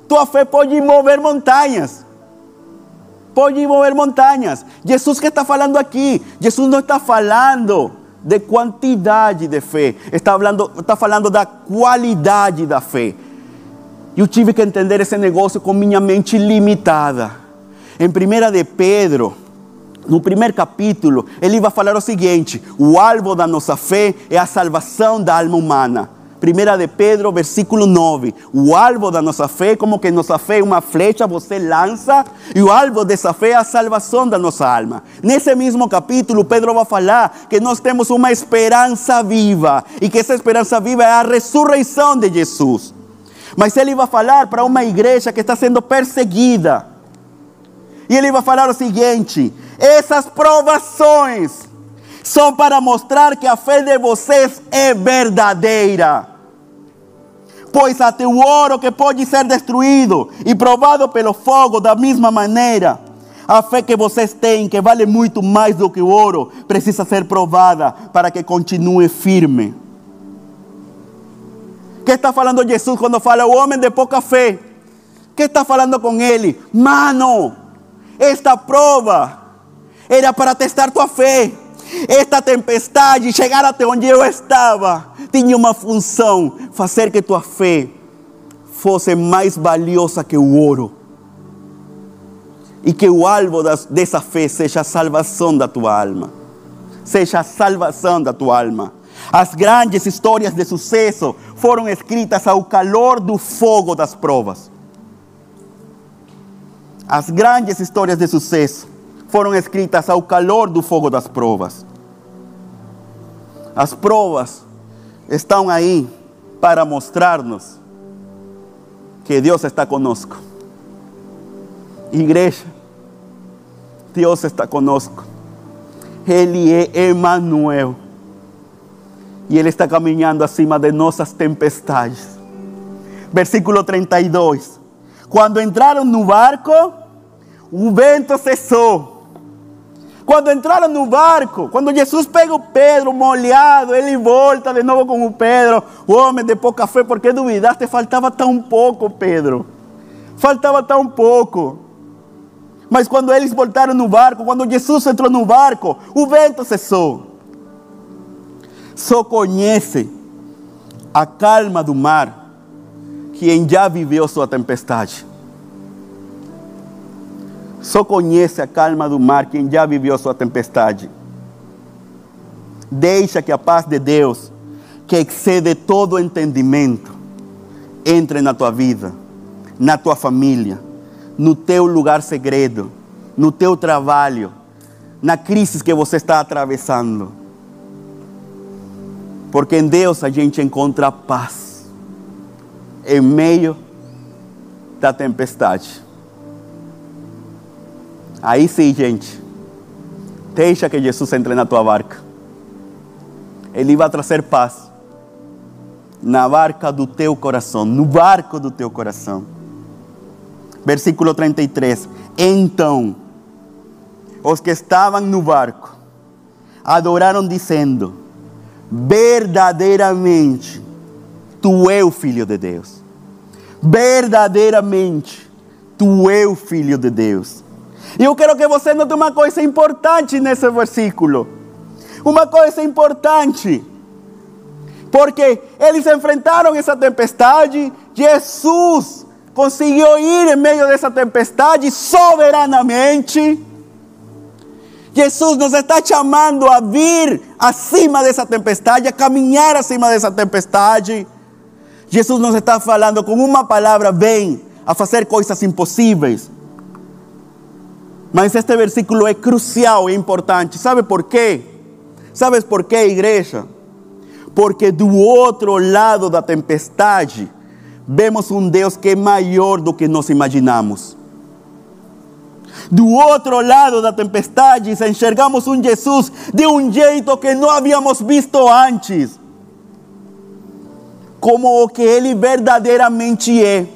Tua fé pode mover montanhas. Pode mover montanhas. Jesus que está falando aqui, Jesus não está falando de quantidade de fé, está falando, está falando da qualidade da fé. Eu tive que entender esse negócio com minha mente limitada. Em 1 de Pedro, no primeiro capítulo, ele vai falar o seguinte: o alvo da nossa fé é a salvação da alma humana. Primeira de Pedro, versículo 9. O alvo da nossa fé, como que nossa fé é uma flecha, você lança, e o alvo dessa fé é a salvação da nossa alma. Nesse mesmo capítulo, Pedro vai falar que nós temos uma esperança viva, e que essa esperança viva é a ressurreição de Jesus. Mas ele vai falar para uma igreja que está sendo perseguida. E ele vai falar o seguinte: essas provações são para mostrar que a fé de vocês é verdadeira. Pois até o ouro que pode ser destruído e provado pelo fogo, da mesma maneira, a fé que vocês têm, que vale muito mais do que o ouro, precisa ser provada para que continue firme. O que está falando Jesus quando fala o homem de pouca fé? O que está falando com ele? Mano, esta prova era para testar tua fé. Esta tempestade, chegar até onde eu estava, tinha uma função: fazer que tua fé fosse mais valiosa que o ouro. E que o alvo dessa fé seja a salvação da tua alma. Seja a salvação da tua alma. As grandes histórias de sucesso foram escritas ao calor do fogo das provas. As grandes histórias de sucesso foram escritas ao calor do fogo das provas. As provas estão aí para mostrar-nos que Deus está conosco. Igreja, Deus está conosco. Ele é Emmanuel. E Ele está caminhando acima de nossas tempestades. Versículo 32. Quando entraram no barco, o vento cessou. Quando entraram no barco, quando Jesus pega o Pedro molhado, ele volta de novo com o Pedro, o homem de pouca fé, porque duvidaste? Faltava tão pouco, Pedro. Faltava tão pouco. Mas quando eles voltaram no barco, quando Jesus entrou no barco, o vento cessou. Só conhece a calma do mar quem já viveu sua tempestade. Só conhece a calma do mar quem já viveu sua tempestade. Deixa que a paz de Deus, que excede todo entendimento, entre na tua vida, na tua família, no teu lugar segredo, no teu trabalho, na crise que você está atravessando. Porque em Deus a gente encontra paz em meio da tempestade. Aí sim, gente. Deixa que Jesus entre na tua barca. Ele vai trazer paz na barca do teu coração, no barco do teu coração. Versículo 33. Então, os que estavam no barco adoraram, dizendo: Verdadeiramente, tu és o filho de Deus. Verdadeiramente, tu és o filho de Deus. E eu quero que você note uma coisa importante nesse versículo. Uma coisa importante. Porque eles enfrentaram essa tempestade, Jesus conseguiu ir em meio dessa tempestade soberanamente. Jesus nos está chamando a vir acima dessa tempestade, a caminhar acima dessa tempestade. Jesus nos está falando com uma palavra: vem a fazer coisas impossíveis. Mas este versículo é crucial e importante. ¿Sabe por quê? ¿Sabes por quê, igreja? Porque do outro lado da tempestade, vemos um Deus que é maior do que nós imaginamos. Do outro lado da tempestade, enxergamos um Jesus de um jeito que não havíamos visto antes. Como o que ele verdadeiramente é: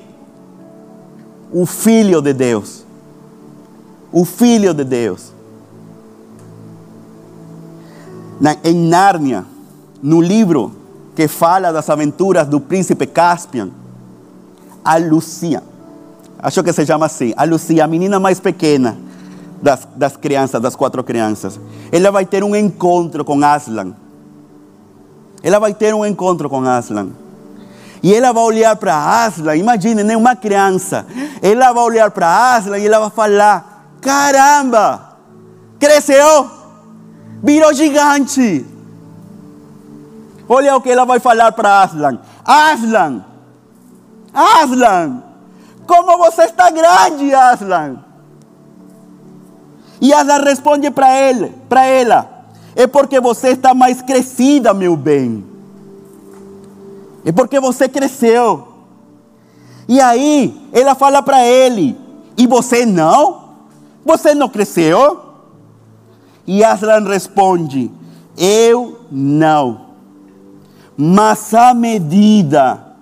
o Filho de Deus o Filho de Deus. Na, em Nárnia, no livro que fala das aventuras do príncipe Caspian, a Lucia, acho que se chama assim, a Lucia, a menina mais pequena das, das crianças, das quatro crianças, ela vai ter um encontro com Aslan. Ela vai ter um encontro com Aslan. E ela vai olhar para Aslan, imagine, né, uma criança. Ela vai olhar para Aslan e ela vai falar: Caramba! Cresceu! Virou gigante! Olha o que ela vai falar para Aslan. Aslan! Aslan! Como você está grande, Aslan! E Aslan responde para ele, para ela: É porque você está mais crescida, meu bem. É porque você cresceu. E aí, ela fala para ele: E você não? Você não cresceu? E Aslan responde: Eu não. Mas à medida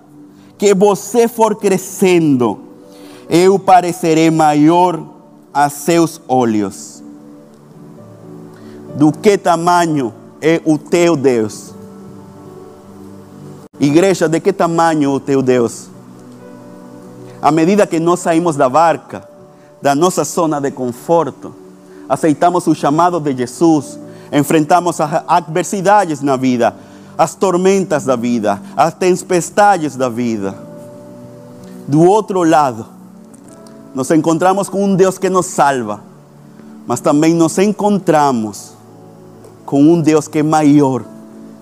que você for crescendo, eu parecerei maior a seus olhos. Do que tamanho é o teu Deus? Igreja, de que tamanho é o teu Deus? À medida que nós saímos da barca, da nossa zona de conforto, aceitamos o chamado de Jesus, enfrentamos as adversidades na vida, as tormentas da vida, as tempestades da vida. Do outro lado, nos encontramos com um Deus que nos salva, mas também nos encontramos com um Deus que é maior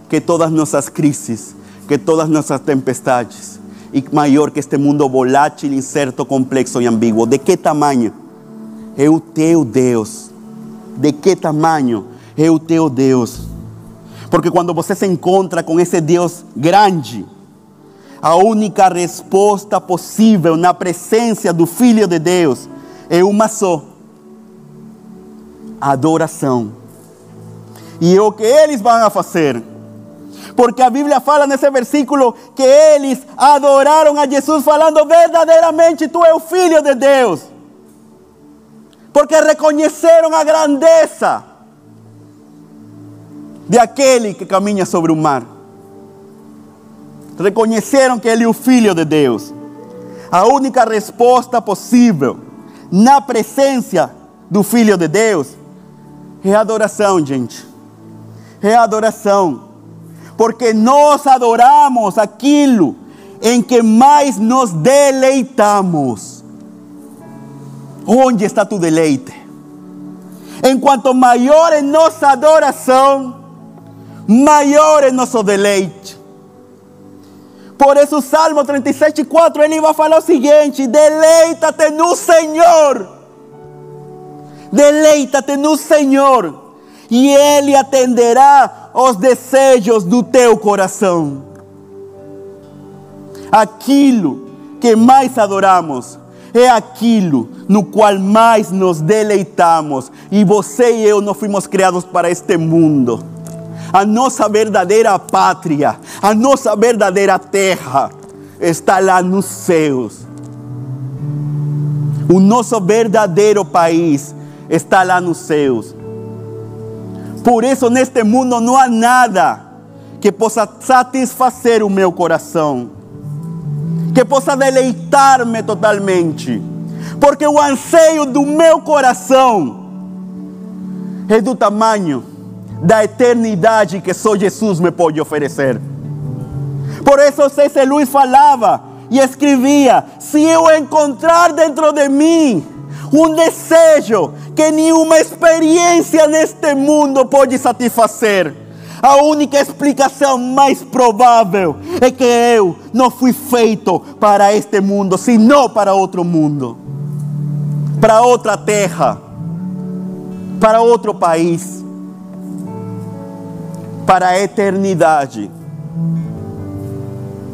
que todas nossas crises, que todas nossas tempestades e maior que este mundo volátil, incerto, complexo e ambíguo. De que tamanho é o teu Deus? De que tamanho é o teu Deus? Porque quando você se encontra com esse Deus grande, a única resposta possível na presença do Filho de Deus é uma só: adoração. E o que eles vão fazer. Porque a Bíblia fala nesse versículo que eles adoraram a Jesus, falando verdadeiramente: Tu és o Filho de Deus. Porque reconheceram a grandeza de aquele que caminha sobre o mar. Reconheceram que Ele é o Filho de Deus. A única resposta possível na presença do Filho de Deus é adoração, gente. É adoração. Porque nós adoramos aquilo em que mais nos deleitamos. Onde está tu deleite? Enquanto maior é nossa adoração, maior é nosso deleite. Por isso, o Salmo 37, 4, ele vai falar o seguinte: deleita-te no Senhor. Deleita-te no Senhor, e Ele atenderá os desejos do teu coração. Aquilo que mais adoramos é aquilo no qual mais nos deleitamos. E você e eu não fomos criados para este mundo a nossa verdadeira pátria, a nossa verdadeira terra está lá nos céus. O nosso verdadeiro país está lá nos céus. Por isso, neste mundo não há nada que possa satisfazer o meu coração, que possa deleitar-me totalmente, porque o anseio do meu coração é do tamanho da eternidade que só Jesus me pode oferecer. Por isso C.C. Luiz falava e escrevia: se eu encontrar dentro de mim um desejo que nenhuma experiência neste mundo pode satisfazer, a única explicação mais provável é que eu não fui feito para este mundo, senão para outro mundo, para outra terra, para outro país. Para a eternidade.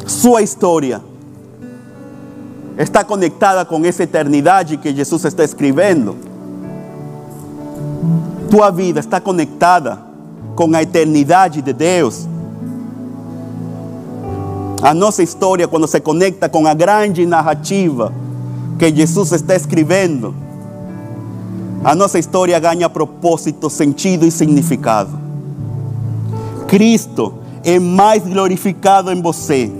Sua história está conectada com essa eternidade que Jesus está escrevendo. Tua vida está conectada com a eternidade de Deus. A nossa história, quando se conecta com a grande narrativa que Jesus está escrevendo, a nossa história ganha propósito, sentido e significado. Cristo é mais glorificado em você.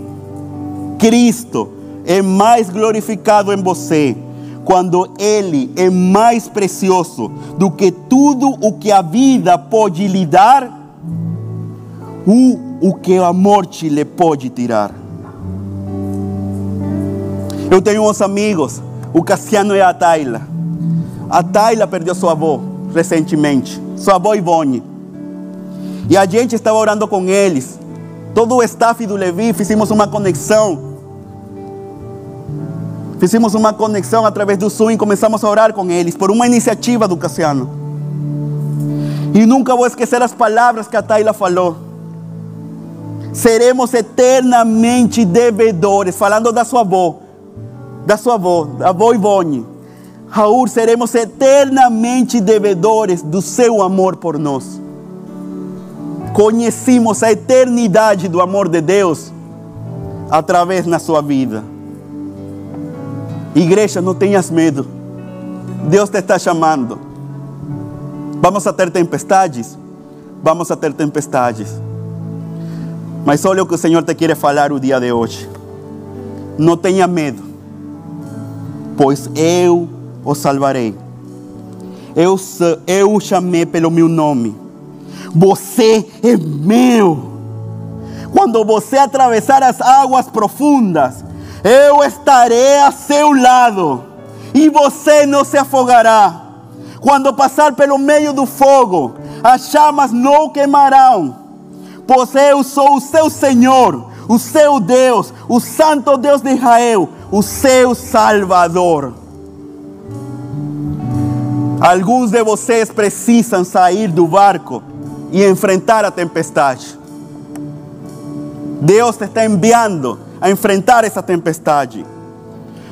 Cristo é mais glorificado em você quando Ele é mais precioso do que tudo o que a vida pode lhe dar, ou o que a morte lhe pode tirar. Eu tenho uns amigos, o Cassiano e a Tayla. A Tayla perdeu sua avó recentemente, sua avó Ivone. E a gente estava orando com eles. Todo o staff do Levi fizemos uma conexão. Fizemos uma conexão através do Zoom e começamos a orar com eles por uma iniciativa do Cassiano. E nunca vou esquecer as palavras que a Tayla falou. Seremos eternamente devedores, falando da sua avó, da sua avó, da avó Ivone. Raul, seremos eternamente devedores do seu amor por nós. conhecimos a eternidade do amor de Deus através na sua vida. Igreja, não tenhas medo. Deus te está chamando. Vamos a ter tempestades? Vamos a ter tempestades. Mas olha o que o Senhor te quer falar o dia de hoje. Não tenha medo, pois eu o salvarei. Eu, eu o chamei pelo meu nome. Você é meu. Quando você atravessar as águas profundas, eu estarei a seu lado e você não se afogará. Quando passar pelo meio do fogo, as chamas não queimarão, pois eu sou o seu Senhor, o seu Deus, o Santo Deus de Israel, o seu Salvador. Alguns de vocês precisam sair do barco e enfrentar a tempestade. Deus te está enviando a enfrentar essa tempestade.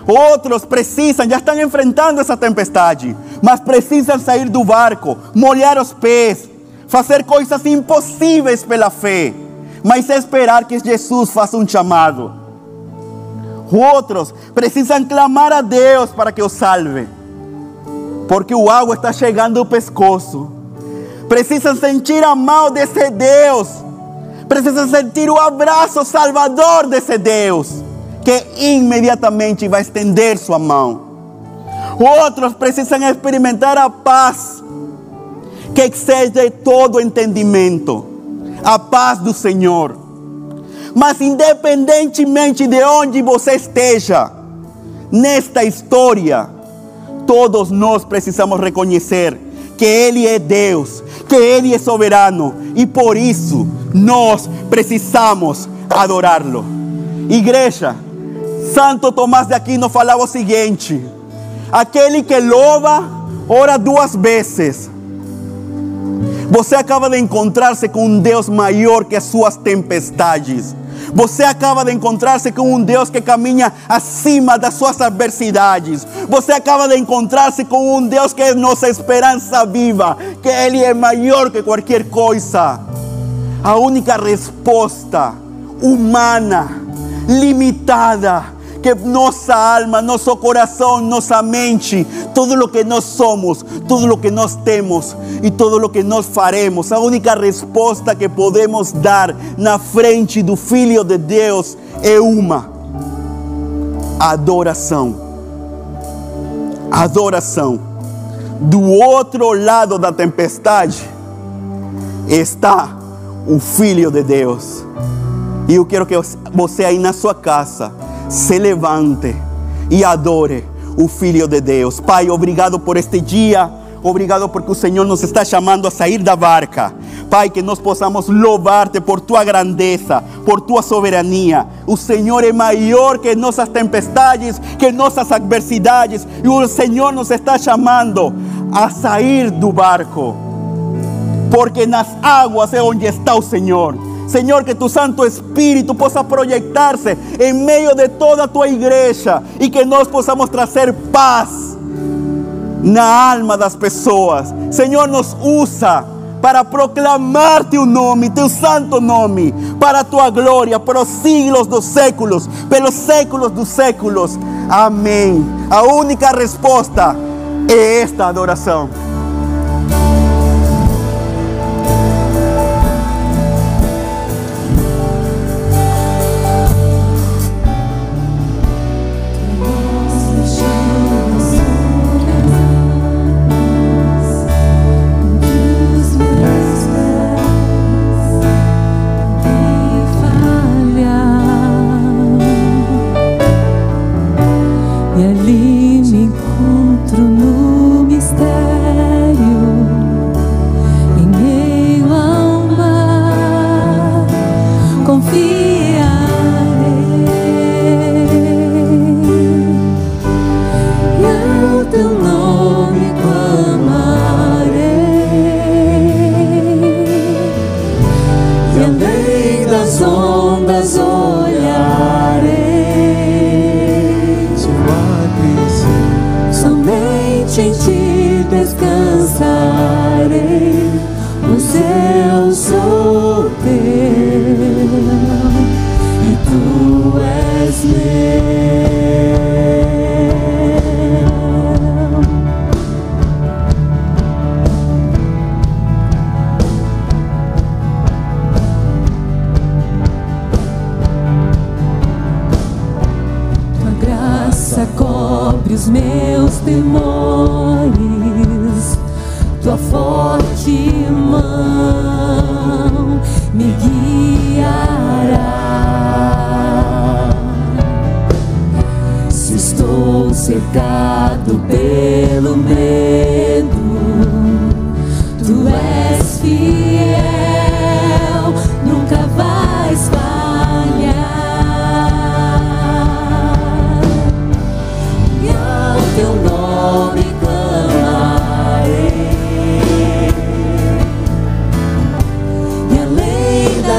Outros precisam, já estão enfrentando essa tempestade, mas precisam sair do barco, molhar os pés, fazer coisas impossíveis pela fé, mas esperar que Jesus faça um chamado. Outros precisam clamar a Deus para que os salve, porque o água está chegando ao pescoço. Precisam sentir a mão desse Deus, precisam sentir o abraço salvador desse Deus que imediatamente vai estender sua mão. Outros precisam experimentar a paz que excede todo entendimento, a paz do Senhor. Mas independentemente de onde você esteja nesta história, todos nós precisamos reconhecer que Ele é Deus, que Ele é soberano e por isso nós precisamos adorá-lo. Igreja, Santo Tomás de Aquino falava o seguinte: aquele que louva, ora duas vezes. Você acaba de encontrar-se com um Deus que as suas tempestades. Você acaba de encontrar-se com um Deus que caminha acima das suas adversidades. Você acaba de encontrar-se com um Deus que é nossa esperança viva, que Ele é maior que qualquer coisa. A única resposta humana, limitada, que nossa alma, nosso coração, nossa mente, tudo o que nós somos, tudo o que nós temos e tudo o que nós faremos, a única resposta que podemos dar na frente do Filho de Deus é uma: adoração. Adoração. Do outro lado da tempestade está o Filho de Deus. E eu quero que você aí na sua casa se levante e adore o Filho de Deus. Pai, obrigado por este dia. Obrigado porque o Senhor nos está chamando a sair da barca. Pai, que nós possamos louvar-te por tua grandeza, por tua soberania. O Senhor é maior que nossas tempestades, que nossas adversidades. E o Senhor nos está chamando a sair do barco. Porque nas águas é onde está o Senhor. Senhor, que tu Santo Espírito possa projetar-se em meio de toda a tua igreja e que nós possamos trazer paz na alma das pessoas. Senhor, nos usa para proclamar teu nome, teu santo nome, para a tua glória, pelos siglos dos séculos, pelos séculos dos séculos. Amém. A única resposta é esta adoração.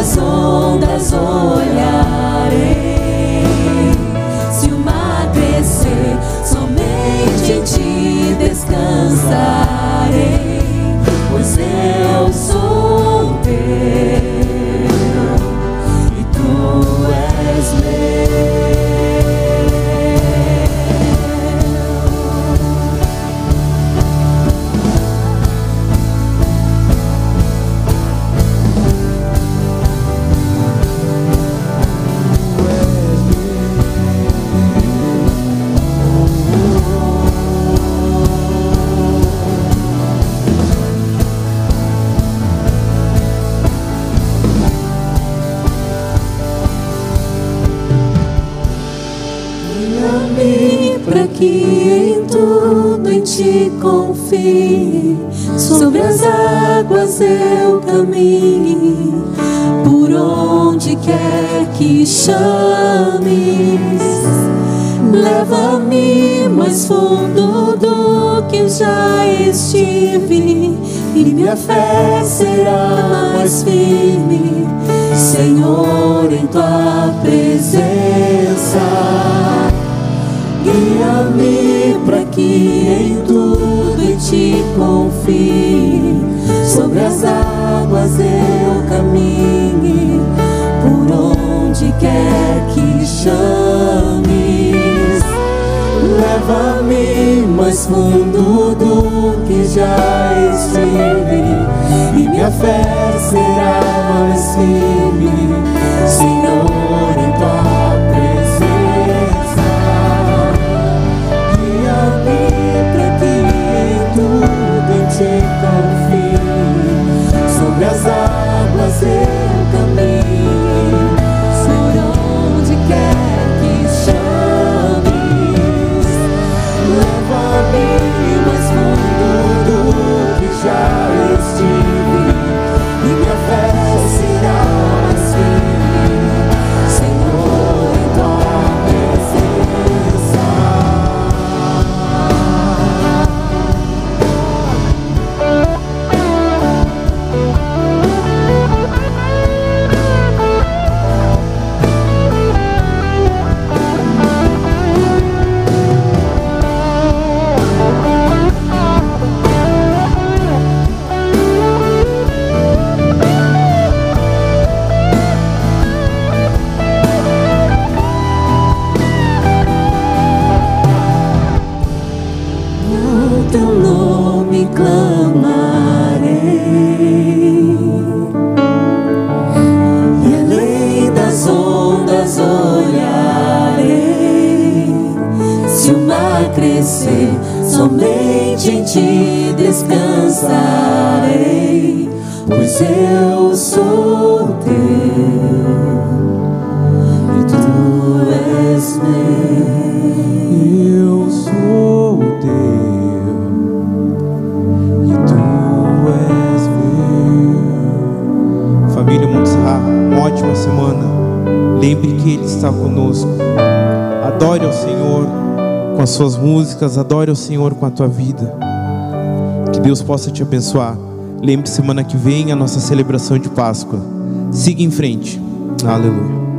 Das ondas olharei. Se o mar somente em ti descansarei. Chames. Leva-me mais fundo do que já estive, e minha fé será mais firme, Senhor, em tua presença. Guia-me para que em tudo em ti confie. Sobre as águas eu onde quer que chames. Leva-me mais fundo do que já estive, e minha fé será mais firme, Senhor, em tua presença. Guia-me para que em tudo em ti confie. Sobre as águas eu músicas, adore ao Senhor com a tua vida. Que Deus possa te abençoar. Lembre semana que vem a nossa celebração de Páscoa. Siga em frente. Aleluia.